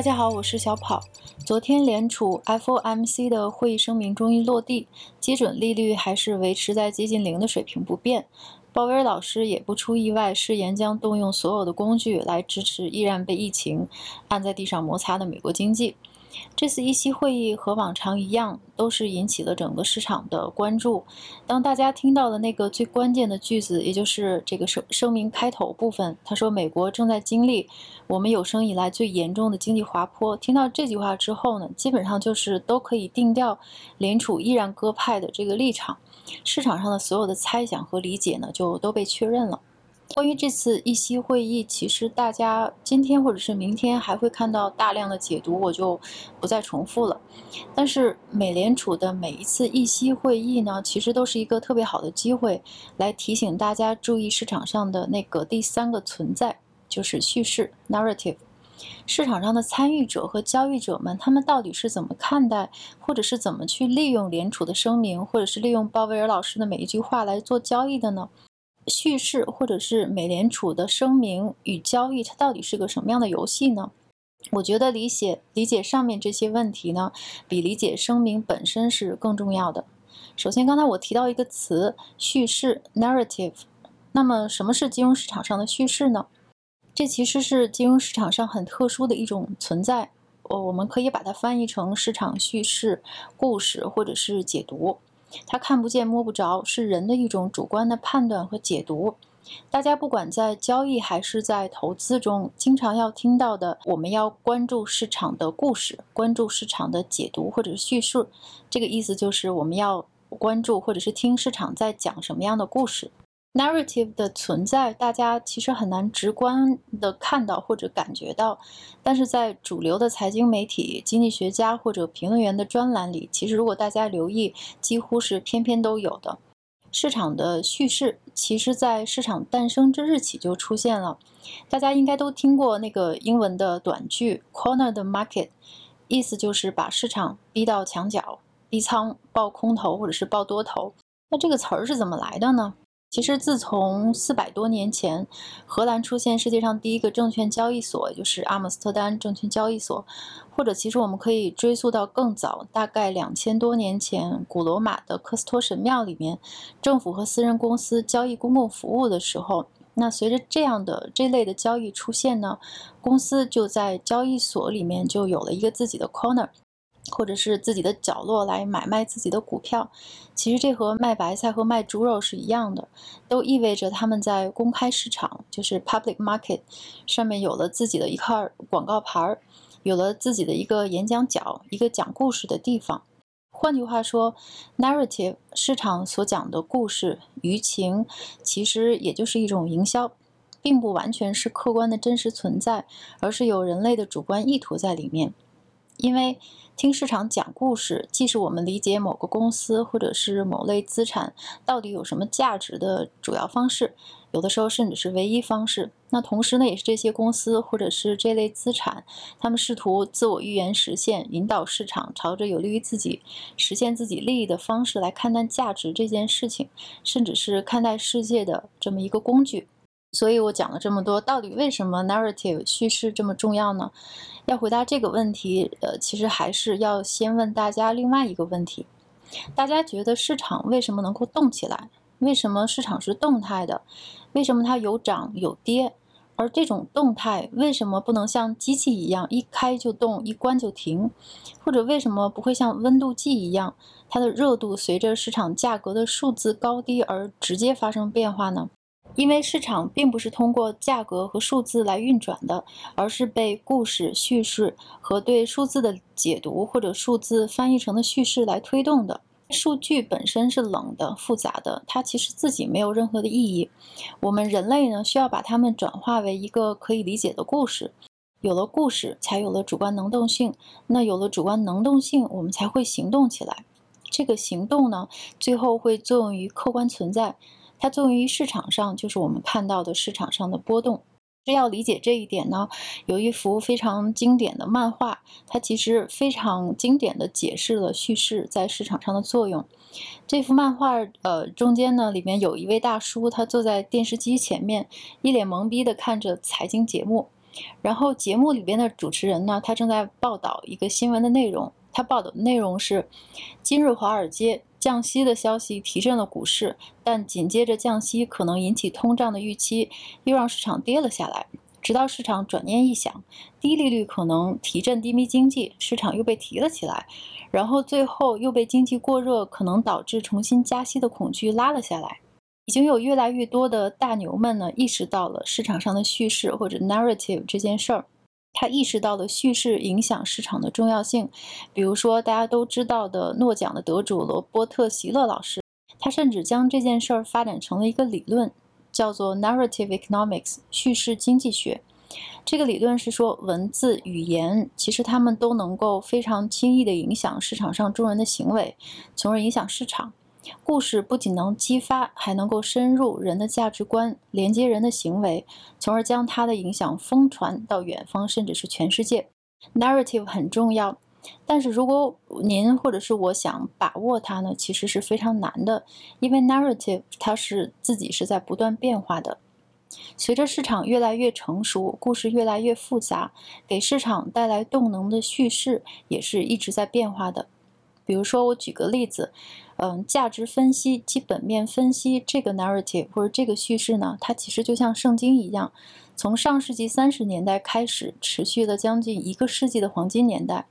大家好，我是小跑。昨天联储 FOMC 的会议声明终于落地，基准利率还是维持在接近零的水平不变。鲍威尔老师也不出意外，誓言将动用所有的工具来支持依然被疫情按在地上摩擦的美国经济。这次议息会议和往常一样，都是引起了整个市场的关注。当大家听到的那个最关键的句子，也就是这个声声明开头部分，他说美国正在经历我们有生以来最严重的经济滑坡。听到这句话之后呢，基本上就是都可以定调联储依然鸽派的这个立场。市场上的所有的猜想和理解呢，就都被确认了。关于这次议息会议，其实大家今天或者是明天还会看到大量的解读，我就不再重复了。但是美联储的每一次议息会议呢，其实都是一个特别好的机会，来提醒大家注意市场上的那个第三个存在，就是叙事 （narrative）。市场上的参与者和交易者们，他们到底是怎么看待，或者是怎么去利用联储的声明，或者是利用鲍威尔老师的每一句话来做交易的呢？叙事或者是美联储的声明与交易，它到底是个什么样的游戏呢？我觉得理解理解上面这些问题呢，比理解声明本身是更重要的。首先，刚才我提到一个词“叙事 ”（narrative），那么什么是金融市场上的叙事呢？这其实是金融市场上很特殊的一种存在，我我们可以把它翻译成市场叙事、故事或者是解读。它看不见摸不着，是人的一种主观的判断和解读。大家不管在交易还是在投资中，经常要听到的，我们要关注市场的故事，关注市场的解读或者叙述。这个意思就是我们要关注或者是听市场在讲什么样的故事。Narrative 的存在，大家其实很难直观的看到或者感觉到，但是在主流的财经媒体、经济学家或者评论员的专栏里，其实如果大家留意，几乎是篇篇都有的。市场的叙事，其实在市场诞生之日起就出现了。大家应该都听过那个英文的短句 “corner the market”，意思就是把市场逼到墙角，逼仓、爆空头或者是爆多头。那这个词儿是怎么来的呢？其实，自从四百多年前，荷兰出现世界上第一个证券交易所，就是阿姆斯特丹证券交易所，或者其实我们可以追溯到更早，大概两千多年前，古罗马的科斯托神庙里面，政府和私人公司交易公共服务的时候，那随着这样的这类的交易出现呢，公司就在交易所里面就有了一个自己的 corner。或者是自己的角落来买卖自己的股票，其实这和卖白菜和卖猪肉是一样的，都意味着他们在公开市场，就是 public market 上面有了自己的一块广告牌儿，有了自己的一个演讲角，一个讲故事的地方。换句话说，narrative 市场所讲的故事舆情，其实也就是一种营销，并不完全是客观的真实存在，而是有人类的主观意图在里面。因为听市场讲故事，既是我们理解某个公司或者是某类资产到底有什么价值的主要方式，有的时候甚至是唯一方式。那同时呢，也是这些公司或者是这类资产，他们试图自我预言实现，引导市场朝着有利于自己实现自己利益的方式来看待价值这件事情，甚至是看待世界的这么一个工具。所以我讲了这么多，到底为什么 narrative 叙事这么重要呢？要回答这个问题，呃，其实还是要先问大家另外一个问题：大家觉得市场为什么能够动起来？为什么市场是动态的？为什么它有涨有跌？而这种动态为什么不能像机器一样一开就动，一关就停？或者为什么不会像温度计一样，它的热度随着市场价格的数字高低而直接发生变化呢？因为市场并不是通过价格和数字来运转的，而是被故事叙事和对数字的解读或者数字翻译成的叙事来推动的。数据本身是冷的、复杂的，它其实自己没有任何的意义。我们人类呢，需要把它们转化为一个可以理解的故事。有了故事，才有了主观能动性。那有了主观能动性，我们才会行动起来。这个行动呢，最后会作用于客观存在。它作用于市场上，就是我们看到的市场上的波动。要理解这一点呢，有一幅非常经典的漫画，它其实非常经典的解释了叙事在市场上的作用。这幅漫画，呃，中间呢，里面有一位大叔，他坐在电视机前面，一脸懵逼的看着财经节目。然后节目里边的主持人呢，他正在报道一个新闻的内容，他报道的内容是：今日华尔街降息的消息提振了股市，但紧接着降息可能引起通胀的预期又让市场跌了下来。直到市场转念一想，低利率可能提振低迷经济，市场又被提了起来，然后最后又被经济过热可能导致重新加息的恐惧拉了下来。已经有越来越多的大牛们呢意识到了市场上的叙事或者 narrative 这件事儿，他意识到了叙事影响市场的重要性。比如说大家都知道的诺奖的得主罗伯特席勒老师，他甚至将这件事儿发展成了一个理论。叫做 narrative economics 叙事经济学，这个理论是说文字语言其实他们都能够非常轻易地影响市场上众人的行为，从而影响市场。故事不仅能激发，还能够深入人的价值观，连接人的行为，从而将它的影响疯传到远方，甚至是全世界。narrative 很重要。但是如果您或者是我想把握它呢，其实是非常难的，因为 narrative 它是自己是在不断变化的。随着市场越来越成熟，故事越来越复杂，给市场带来动能的叙事也是一直在变化的。比如说，我举个例子，嗯，价值分析、基本面分析这个 narrative 或者这个叙事呢，它其实就像圣经一样，从上世纪三十年代开始，持续了将近一个世纪的黄金年代。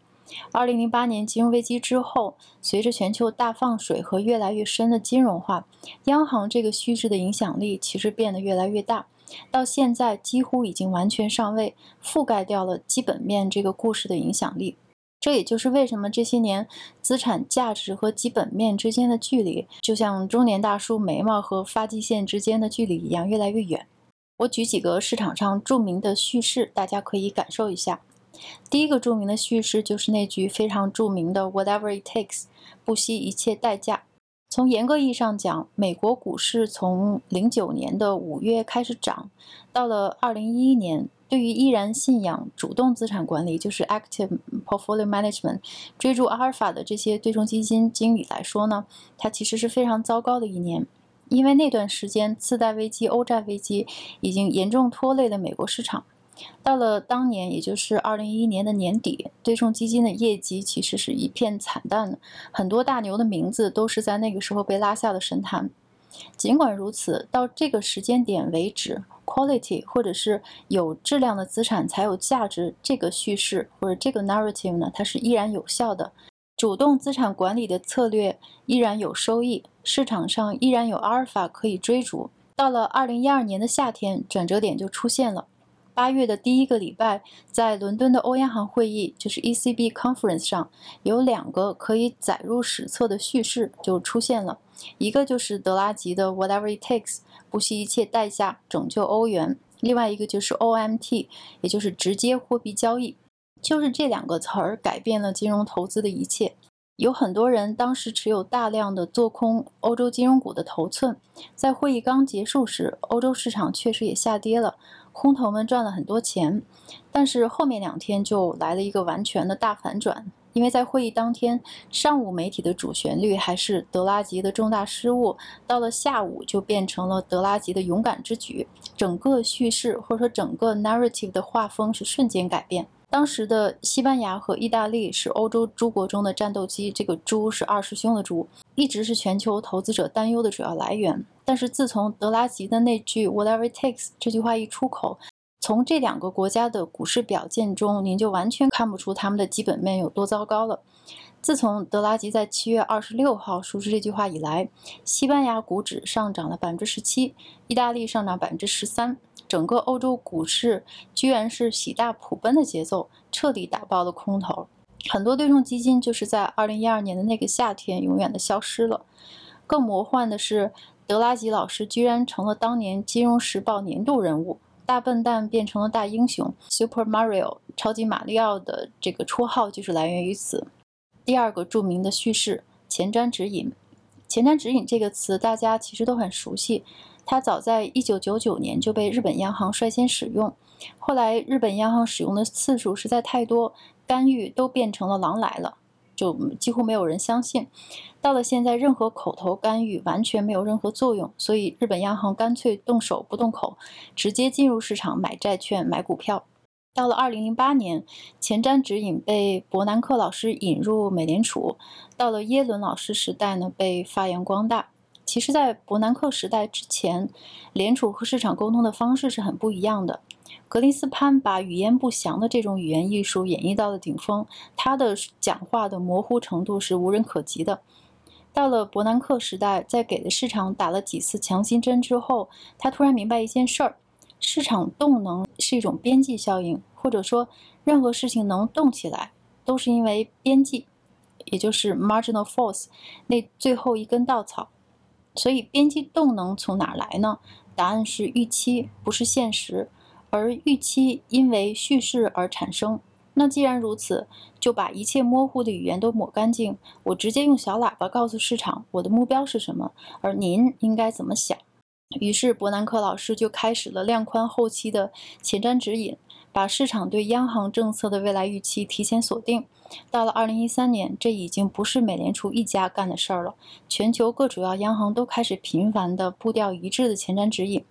二零零八年金融危机之后，随着全球大放水和越来越深的金融化，央行这个叙事的影响力其实变得越来越大，到现在几乎已经完全上位，覆盖掉了基本面这个故事的影响力。这也就是为什么这些年资产价值和基本面之间的距离，就像中年大叔眉毛和发际线之间的距离一样，越来越远。我举几个市场上著名的叙事，大家可以感受一下。第一个著名的叙事就是那句非常著名的 “Whatever it takes”，不惜一切代价。从严格意义上讲，美国股市从零九年的五月开始涨，到了二零一一年，对于依然信仰主动资产管理，就是 active portfolio management，追逐阿尔法的这些对冲基金经理来说呢，它其实是非常糟糕的一年，因为那段时间次贷危机、欧债危机已经严重拖累了美国市场。到了当年，也就是二零一一年的年底，对冲基金的业绩其实是一片惨淡的，很多大牛的名字都是在那个时候被拉下了神坛。尽管如此，到这个时间点为止，quality 或者是有质量的资产才有价值这个叙事或者这个 narrative 呢，它是依然有效的。主动资产管理的策略依然有收益，市场上依然有阿尔法可以追逐。到了二零一二年的夏天，转折点就出现了。八月的第一个礼拜，在伦敦的欧央行会议，就是 ECB Conference 上，有两个可以载入史册的叙事就出现了。一个就是德拉吉的 Whatever it takes，不惜一切代价拯救欧元；另外一个就是 OMT，也就是直接货币交易。就是这两个词儿改变了金融投资的一切。有很多人当时持有大量的做空欧洲金融股的头寸，在会议刚结束时，欧洲市场确实也下跌了。空头们赚了很多钱，但是后面两天就来了一个完全的大反转，因为在会议当天上午媒体的主旋律还是德拉吉的重大失误，到了下午就变成了德拉吉的勇敢之举，整个叙事或者说整个 narrative 的画风是瞬间改变。当时的西班牙和意大利是欧洲诸国中的战斗机，这个“猪”是二师兄的“猪”，一直是全球投资者担忧的主要来源。但是自从德拉吉的那句 “Whatever it takes” 这句话一出口，从这两个国家的股市表现中，您就完全看不出他们的基本面有多糟糕了。自从德拉吉在七月二十六号说出这句话以来，西班牙股指上涨了百分之十七，意大利上涨百分之十三。整个欧洲股市居然是喜大普奔的节奏，彻底打爆了空头。很多对冲基金就是在二零一二年的那个夏天永远的消失了。更魔幻的是，德拉吉老师居然成了当年《金融时报》年度人物，大笨蛋变成了大英雄，Super Mario 超级马里奥的这个绰号就是来源于此。第二个著名的叙事“前瞻指引”，“前瞻指引”这个词大家其实都很熟悉。它早在一九九九年就被日本央行率先使用，后来日本央行使用的次数实在太多，干预都变成了“狼来了”，就几乎没有人相信。到了现在，任何口头干预完全没有任何作用，所以日本央行干脆动手不动口，直接进入市场买债券、买股票。到了二零零八年，前瞻指引被伯南克老师引入美联储，到了耶伦老师时代呢，被发扬光大。其实，在伯南克时代之前，联储和市场沟通的方式是很不一样的。格林斯潘把语焉不详的这种语言艺术演绎到了顶峰，他的讲话的模糊程度是无人可及的。到了伯南克时代，在给的市场打了几次强心针之后，他突然明白一件事儿：市场动能是一种边际效应，或者说，任何事情能动起来，都是因为边际，也就是 marginal force 那最后一根稻草。所以，边际动能从哪来呢？答案是预期，不是现实。而预期因为叙事而产生。那既然如此，就把一切模糊的语言都抹干净。我直接用小喇叭告诉市场我的目标是什么，而您应该怎么想。于是，伯南克老师就开始了量宽后期的前瞻指引，把市场对央行政策的未来预期提前锁定。到了2013年，这已经不是美联储一家干的事儿了，全球各主要央行都开始频繁的步调一致的前瞻指引。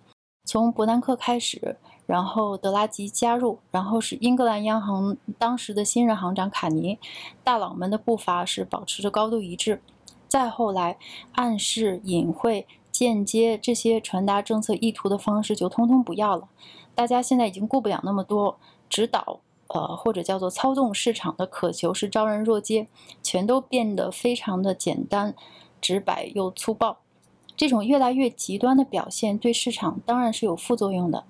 从伯南克开始，然后德拉吉加入，然后是英格兰央行当时的新任行长卡尼，大佬们的步伐是保持着高度一致。再后来，暗示、隐晦、间接这些传达政策意图的方式就通通不要了。大家现在已经顾不了那么多，指导。呃，或者叫做操纵市场的渴求是昭然若揭，全都变得非常的简单、直白又粗暴。这种越来越极端的表现对市场当然是有副作用的。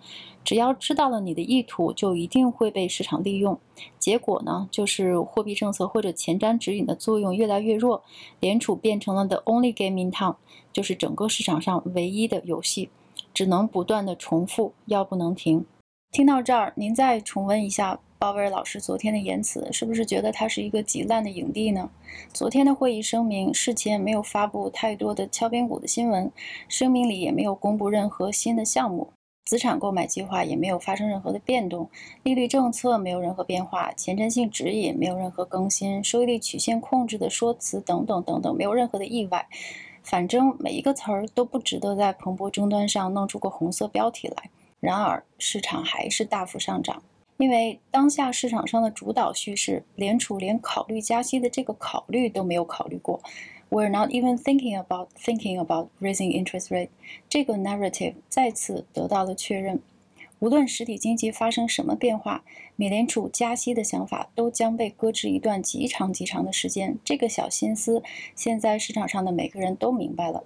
只要知道了你的意图，就一定会被市场利用。结果呢，就是货币政策或者前瞻指引的作用越来越弱，联储变成了 the only game in town，就是整个市场上唯一的游戏，只能不断的重复，要不能停。听到这儿，您再重温一下。鲍威尔老师昨天的言辞，是不是觉得他是一个极烂的影帝呢？昨天的会议声明事前没有发布太多的敲边鼓的新闻，声明里也没有公布任何新的项目，资产购买计划也没有发生任何的变动，利率政策没有任何变化，前瞻性指引没有任何更新，收益率曲线控制的说辞等等等等，没有任何的意外。反正每一个词儿都不值得在彭博终端上弄出个红色标题来。然而市场还是大幅上涨。因为当下市场上的主导叙事，联储连考虑加息的这个考虑都没有考虑过。We're not even thinking about thinking about raising interest rate。这个 narrative 再次得到了确认。无论实体经济发生什么变化，美联储加息的想法都将被搁置一段极长极长的时间。这个小心思，现在市场上的每个人都明白了。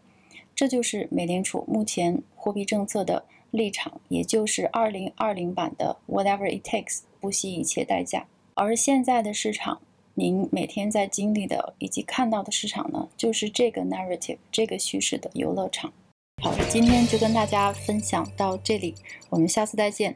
这就是美联储目前货币政策的。立场，也就是二零二零版的 Whatever it takes，不惜一切代价。而现在的市场，您每天在经历的以及看到的市场呢，就是这个 narrative 这个叙事的游乐场。好，今天就跟大家分享到这里，我们下次再见。